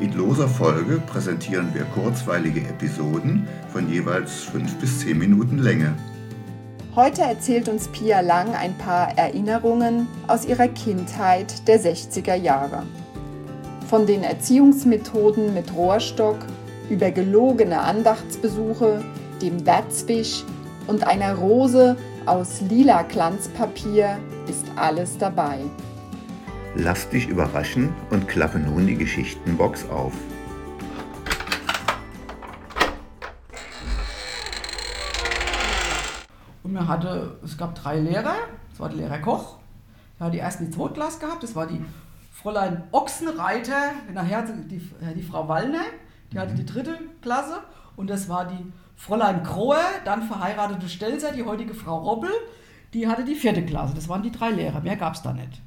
In loser Folge präsentieren wir kurzweilige Episoden von jeweils 5 bis 10 Minuten Länge. Heute erzählt uns Pia Lang ein paar Erinnerungen aus ihrer Kindheit der 60er Jahre. Von den Erziehungsmethoden mit Rohrstock über gelogene Andachtsbesuche, dem Wärzwisch und einer Rose aus lila Glanzpapier ist alles dabei. Lass dich überraschen und klappe nun die Geschichtenbox auf. Und man hatte, es gab drei Lehrer, das war der Lehrer Koch, der hat die ersten die Zweitklasse gehabt, das war die Fräulein Ochsenreiter, nachher die, äh, die Frau Wallner, die hatte die dritte Klasse und das war die Fräulein Krohe, dann verheiratete Stelzer, die heutige Frau Roppel, die hatte die vierte Klasse. Das waren die drei Lehrer, mehr gab es da nicht.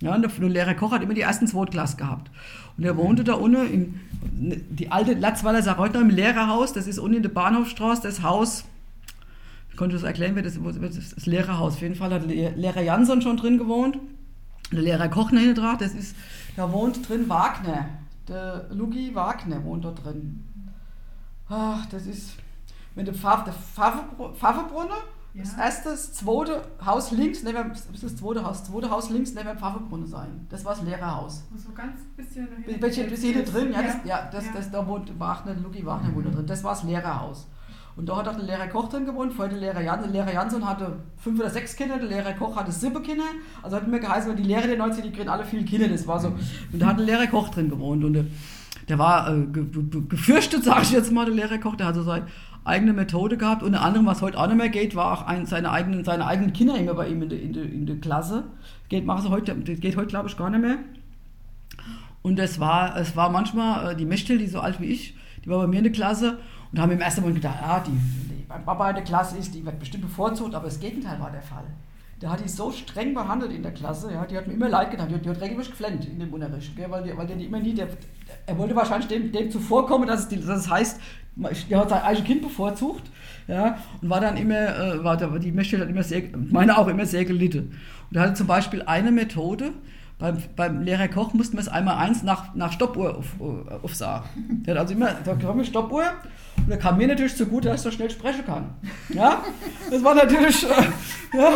Ja, und der Lehrer Koch hat immer die ersten Zweitklasse gehabt. Und er wohnte da unten, in, die alte Latzweiler Saareuter im Lehrerhaus, das ist unten in der Bahnhofstraße, das Haus, ich konnte das erklären, das, das, das Lehrerhaus. Auf jeden Fall hat der Lehrer Jansson schon drin gewohnt, der Lehrer Koch hinten dran, das ist, da wohnt drin Wagner, der Lugi Wagner wohnt da drin. Ach, das ist, wenn der Pfaffebrunner, das erste, das zweite Haus links neben das zweite Haus, das zweite Haus links neben dem Pfaffenbrunnen sein. Das war das Lehrerhaus. So ganz bisschen Welche bis hier drin, ja, das, ja, das, das, da wohnt Wagner, Luki mhm. wohnt drin. Das war das Lehrerhaus. Und da hat auch der Lehrer Koch drin gewohnt, vorher der Lehrer Jansson. Der Lehrer Jansson hatte fünf oder sechs Kinder, der Lehrer Koch hatte sieben Kinder. Also hat mir geheißen, die Lehrer der 90 die kriegen alle viele Kinder. Das war so. Und da hat der Lehrer Koch drin gewohnt. Und der, der war äh, ge, ge, gefürchtet, sage ich jetzt mal, der Lehrer Koch. Der hat so seine eigene Methode gehabt. Unter anderem, was heute auch nicht mehr geht, war auch ein, seine, eigenen, seine eigenen Kinder immer bei ihm in der, in der, in der Klasse. Geht, machen sie heute, das geht heute, glaube ich, gar nicht mehr. Und es war, es war manchmal äh, die Mechtel, die so alt wie ich, die war bei mir in der Klasse und haben im ersten Moment gedacht, ja, die, die beim Papa in der Klasse ist, die wird bestimmt bevorzugt, aber das Gegenteil war der Fall. Der hat die so streng behandelt in der Klasse, ja, die hat mir immer leid getan, die, die hat regelmäßig geflennt in dem Unterricht, gell, weil, die, weil der die immer nie, der, er wollte wahrscheinlich dem, dem zuvorkommen, dass es, die, dass es heißt, der hat sein eigenes Kind bevorzugt, ja, und war dann immer, äh, war, die Mechtel hat immer sehr, meine auch immer sehr gelitten. Und er hatte zum Beispiel eine Methode, beim, beim Lehrer Koch mussten wir es einmal eins nach, nach Stoppuhr auf, aufsagen. Der hat also immer, kam eine Stoppuhr und da kam mir natürlich zugute, dass ich so schnell sprechen kann. Ja, das war natürlich, äh, ja,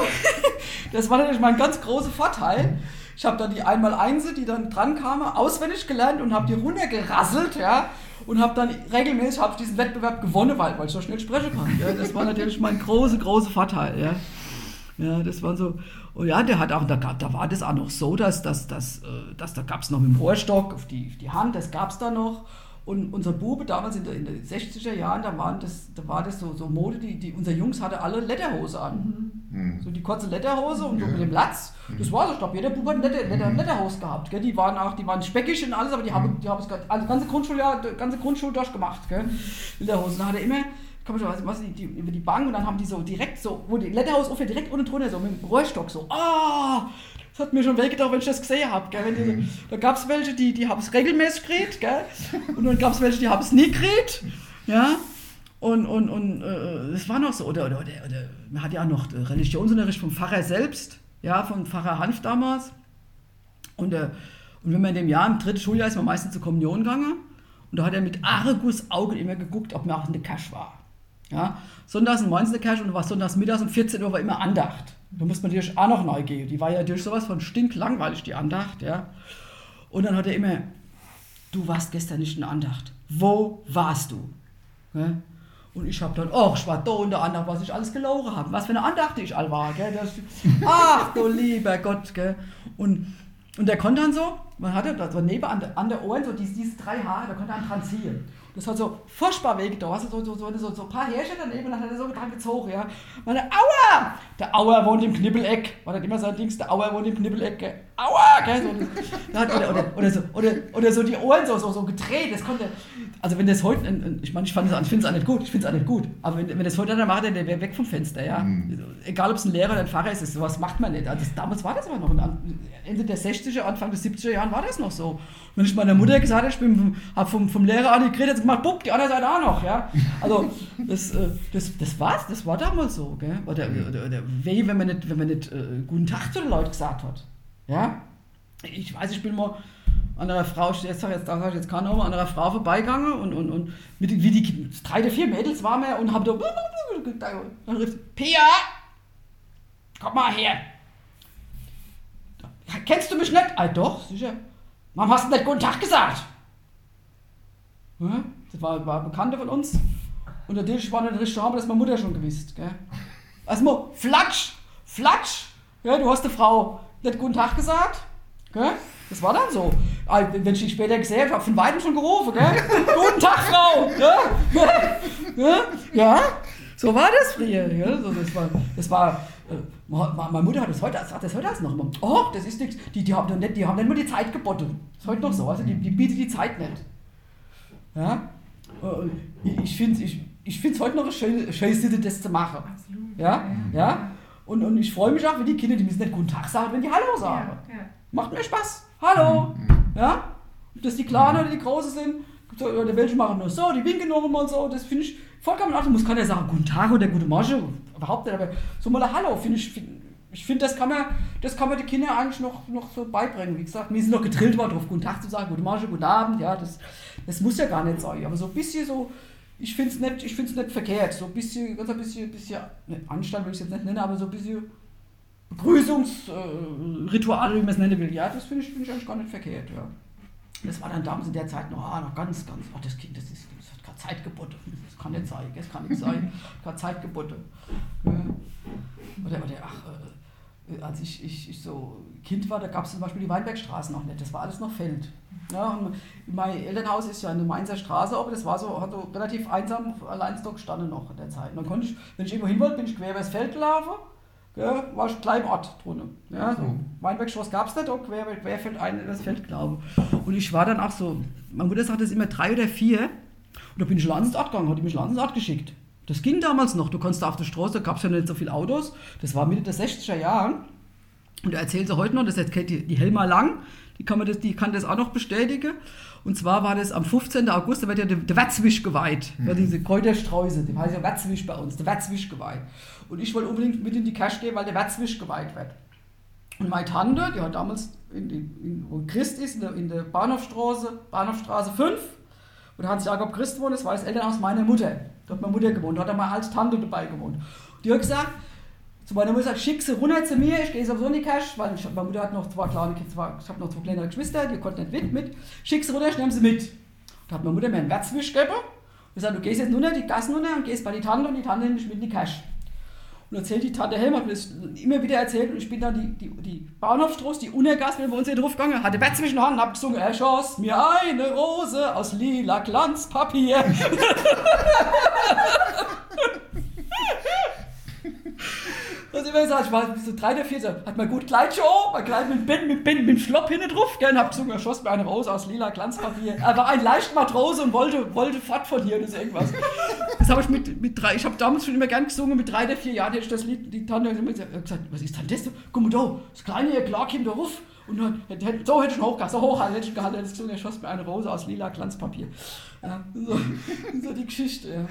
das war natürlich mein ganz großer Vorteil. Ich habe dann die einmal Einse, die dann dran kamen, auswendig gelernt und habe die runtergerasselt, ja, und habe dann regelmäßig hab diesen Wettbewerb gewonnen, weil, weil ich so schnell sprechen kann. Ja, das war natürlich mein großer, großer Vorteil, ja. Ja, das war so. Und ja, der hat auch, da, da war das auch noch so, dass, dass, dass, äh, dass da gab es noch mit dem Rohrstock auf die, auf die Hand, das gab es da noch. Und unser Bube damals in, den 60er Jahren, da, waren das, da war das so, so Mode, die, die, unser Jungs hatte alle Lederhose an. Mhm. So die kurze Lederhose und so mit dem Latz. Das war so, ich glaube, jeder Bube hat Leder, Leder, Lederhose gehabt. Gell? Die waren auch, die waren speckig und alles, aber die haben, die haben das also ganze Grundschuljahr, ganze Grundschule durchgemacht. Gell? Lederhosen. Da hat er immer komischerweise was die, die, über die Bank und dann haben die so direkt so, wo die Letterhaus ungefähr direkt unten drunter, so mit dem Rohrstock so, ah, oh, das hat mir schon wehgetan, wenn ich das gesehen habe. Mhm. Da gab es welche, die, die haben es regelmäßig gekriegt, gell? und dann gab es welche, die haben es nie gekriegt. Ja? Und, und, und äh, es war noch so, oder, oder, oder, oder man hat ja auch noch Religionsunterricht vom Pfarrer selbst, ja, vom Pfarrer Hanf damals. Und, äh, und wenn man in dem Jahr, im dritten Schuljahr, ist man meistens zur Kommunion gegangen. Und da hat er mit Argus Auge immer geguckt, ob man auch in der Cash war. Ja? Sonntags in Mainz in der Kirche und was sonntags mittags um 14 Uhr war immer Andacht. Da muss man natürlich auch noch neu gehen. Die war ja durch sowas von stinklangweilig, die Andacht. Ja? Und dann hat er immer, du warst gestern nicht in der Andacht. Wo warst du? Ja? Und ich habe dann, oh, ich war da in der Andacht, was ich alles gelogen habe. Was für eine Andacht ich all war. Gell? Das, ach du lieber Gott. Gell? Und, und der konnte dann so, man hatte da so neben an der, an der Ohren so diese, diese drei Haare, da konnte er dran ziehen. Das hat so furchtbar wehgetan. Also so, so, so, so, so ein paar Hirsche daneben und dann hat er so dran gezogen, ja. Meine Aua! Der Auer wohnt im Knibbeleck. War das immer so ein Dings, der Auer wohnt im Knibbeleck, gell? Aua! Gell? So, das, oder, oder, oder, so, oder, oder so die Ohren so, so, so gedreht. Das konnte, also wenn das heute, ich meine, ich, ich finde es auch nicht gut, ich finde es auch nicht gut, aber wenn, wenn das heute einer macht, der wäre weg vom Fenster, ja. Mhm. Egal, ob es ein Lehrer oder ein Pfarrer ist, sowas macht man nicht. Also das, damals war das aber noch, Ende der 60er, Anfang der 70er Jahren war das noch so. Wenn ich meiner Mutter gesagt habe, ich bin hab vom, vom Lehrer an die geredet, gemacht, bupp, die andere Seite auch noch, ja. Also das, äh, das, das war's, das war damals so, gell. Oder, oder, oder weh, wenn man nicht, wenn man nicht äh, guten Tag zu den Leuten gesagt hat. Ja. Ich weiß, ich bin mal an einer Frau, jetzt sag jetzt, sag ich jetzt keinen Namen, an einer Frau vorbeigegangen und, und, und mit, wie die drei oder vier Mädels waren wir und haben da, dann rief Pia, komm mal her. Kennst du mich nicht? Ah, doch, sicher. Warum hast du nicht guten Tag gesagt? Das war, war ein Bekannter von uns. Und der Tisch war nicht richtig haben das meine Mutter schon gewusst. Gell? Also mal, flatsch, flatsch. Ja, du hast der Frau nicht guten Tag gesagt. Gell? Das war dann so. Ah, wenn ich dich später gesehen habe, habe von Weitem schon gerufen. Gell? guten Tag, Frau. Ja? ja, so war das früher. Ja? So, das war, das war äh, meine Mutter hat das heute, sagt das heute noch immer. Oh, das ist nichts. Die, die, haben nicht, die haben nicht nur die Zeit geboten. Ist heute noch so. Also die, die bietet die Zeit nicht. Ja? Äh, ich finde es ich, ich find's heute noch eine schöne, schöne Sitte, das zu machen. Absolut. Ja? ja? Und, und ich freue mich auch, wenn die Kinder, die müssen nicht Guten Tag sagen, wenn die Hallo sagen. Ja, ja. Macht mir Spaß. Hallo. Mhm. Ja? Ob das die Kleinen oder die Großen sind, oder welche machen nur so, die winken noch mal so, das finde ich vollkommen in Ordnung. Muss keiner sagen, guten Tag oder gute Marge, überhaupt nicht, aber so mal ein Hallo, finde ich, find, ich finde, das kann man, das kann man den Kindern eigentlich noch, noch so beibringen. Wie gesagt, wir sind noch getrillt worden, drauf guten Tag zu sagen, gute Marge, guten Abend, ja, das, das muss ja gar nicht sein. Aber so ein bisschen so, ich finde es nicht, ich find's nicht verkehrt, so ein bisschen, ganz ein bisschen, bisschen, ne, Anstand will ich es jetzt nicht nennen, aber so ein bisschen Begrüßungsrituale, wie man es nennen will, ja, das finde ich, find ich eigentlich gar nicht verkehrt, ja. Das war dann damals in der Zeit noch, ah, noch ganz, ganz, oh, das Kind, das ist, das hat gerade Zeit geboten. Das kann nicht sein, das kann nicht sein, gerade Zeit geboten. Oder, oder, ach, äh, als ich, ich, ich so Kind war, da gab es zum Beispiel die Weinbergstraße noch nicht, das war alles noch Feld. Ja, mein Elternhaus ist ja in der Mainzer Straße, aber das war so, hat so relativ einsam allein gestanden noch in der Zeit. Und dann konnte ich, wenn ich irgendwo hin wollte, bin ich quer übers Feld gelaufen ja, war ein kleiner Ort drinnen. Ja, so. Weinbergschloss gab es nicht, auch quer, fällt ein in das Feld, glaube ich. Und ich war dann auch so, meine Mutter sagt, es immer drei oder vier. Und da bin ich in Landesart gegangen, hat die mich in Landesart geschickt. Das ging damals noch. Du konntest auf der Straße, da gab es ja nicht so viele Autos. Das war Mitte der 60er Jahre. Und er erzählt sie heute noch, das erzählt die, die Helma Lang, die kann, das, die kann das auch noch bestätigen. Und zwar war das am 15. August, da wird ja der, der Wetzwisch geweiht. Mhm. diese Kräuterstreuse, die heißt ja Wetzwisch bei uns, der Wetzwisch geweiht. Und ich wollte unbedingt mit in die Cash gehen, weil der Wetzwisch geweiht wird. Und meine Tante, die hat damals, in, in, wo Christ ist, in der, in der Bahnhofstraße, Bahnhofstraße 5, und hat Jakob Christ gewohnt, das war das Elternhaus meiner Mutter. Da hat meine Mutter gewohnt, da hat er mal als Tante dabei gewohnt. Und die hat gesagt, zu meiner Mutter gesagt, schick sie runter zu mir, ich gehe sowieso die Cash, weil ich, meine Mutter hat noch zwei kleine, zwei, ich habe noch zwei kleinere Geschwister, die konnten nicht mit, mit. Schick sie runter, ich nehme sie mit. Da hat meine Mutter mir einen Wetzwisch gegeben und gesagt, du gehst jetzt runter, die Gassen runter und gehst bei die Tante und die Tante nimmt mich mit in die Cash. Und erzählt die Tante Helm, hat mir immer wieder erzählt. Und ich bin dann die, die, die Bahnhofstraße, die Unergast, wenn wir uns hier drauf gegangen, hatte Bett zwischen und hab gesungen, er schoss mir eine Rose aus lila Glanzpapier. Und immer gesagt, ich war so drei oder vier, hat man gut Kleid schon, mein Kleid mit Binden, mit Binden, mit Schlopp hinten drauf, gell, und hab er schoss mir eine Rose aus lila Glanzpapier. Er war ein leicht Matrose und wollte, wollte fort von hier, das ist irgendwas. Das habe ich mit, mit drei, ich habe damals schon immer gern gesungen, mit drei oder vier Jahren hätte ich das Lied, die Tante hat immer gesagt, was ist denn das? Guck mal da, das kleine hier, klar kommt da ruf. Und dann, so hätte ich hochgehalten, so hoch hätte ich gehalten, hätte ich gesungen, er schoss mir eine Rose aus lila Glanzpapier. Ja, so, so die Geschichte, ja.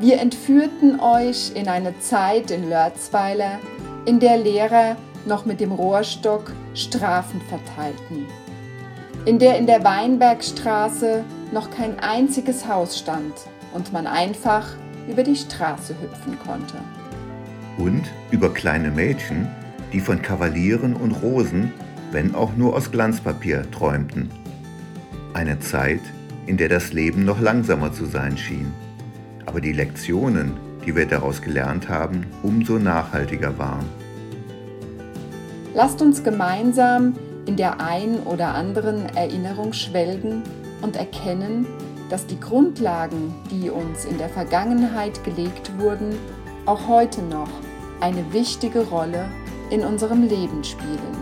Wir entführten euch in eine Zeit in Lörzweiler, in der Lehrer noch mit dem Rohrstock Strafen verteilten, in der in der Weinbergstraße noch kein einziges Haus stand und man einfach über die Straße hüpfen konnte. Und über kleine Mädchen, die von Kavalieren und Rosen, wenn auch nur aus Glanzpapier, träumten. Eine Zeit, in der das Leben noch langsamer zu sein schien aber die Lektionen, die wir daraus gelernt haben, umso nachhaltiger waren. Lasst uns gemeinsam in der ein oder anderen Erinnerung schwelgen und erkennen, dass die Grundlagen, die uns in der Vergangenheit gelegt wurden, auch heute noch eine wichtige Rolle in unserem Leben spielen.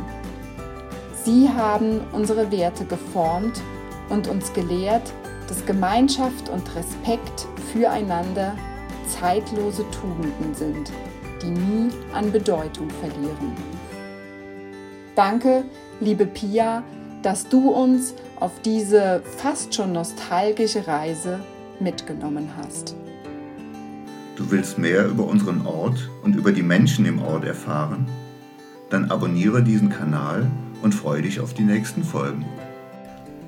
Sie haben unsere Werte geformt und uns gelehrt, dass Gemeinschaft und Respekt füreinander zeitlose Tugenden sind, die nie an Bedeutung verlieren. Danke, liebe Pia, dass du uns auf diese fast schon nostalgische Reise mitgenommen hast. Du willst mehr über unseren Ort und über die Menschen im Ort erfahren? Dann abonniere diesen Kanal und freue dich auf die nächsten Folgen.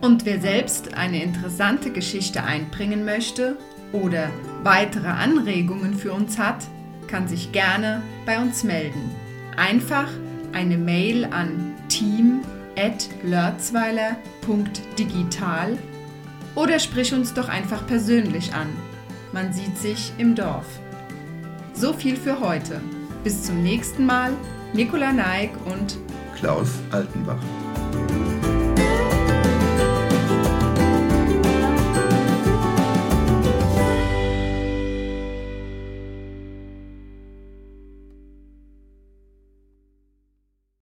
Und wer selbst eine interessante Geschichte einbringen möchte oder weitere Anregungen für uns hat, kann sich gerne bei uns melden. Einfach eine Mail an team.lörzweiler.digital oder sprich uns doch einfach persönlich an. Man sieht sich im Dorf. So viel für heute. Bis zum nächsten Mal. Nicola Neig und Klaus Altenbach.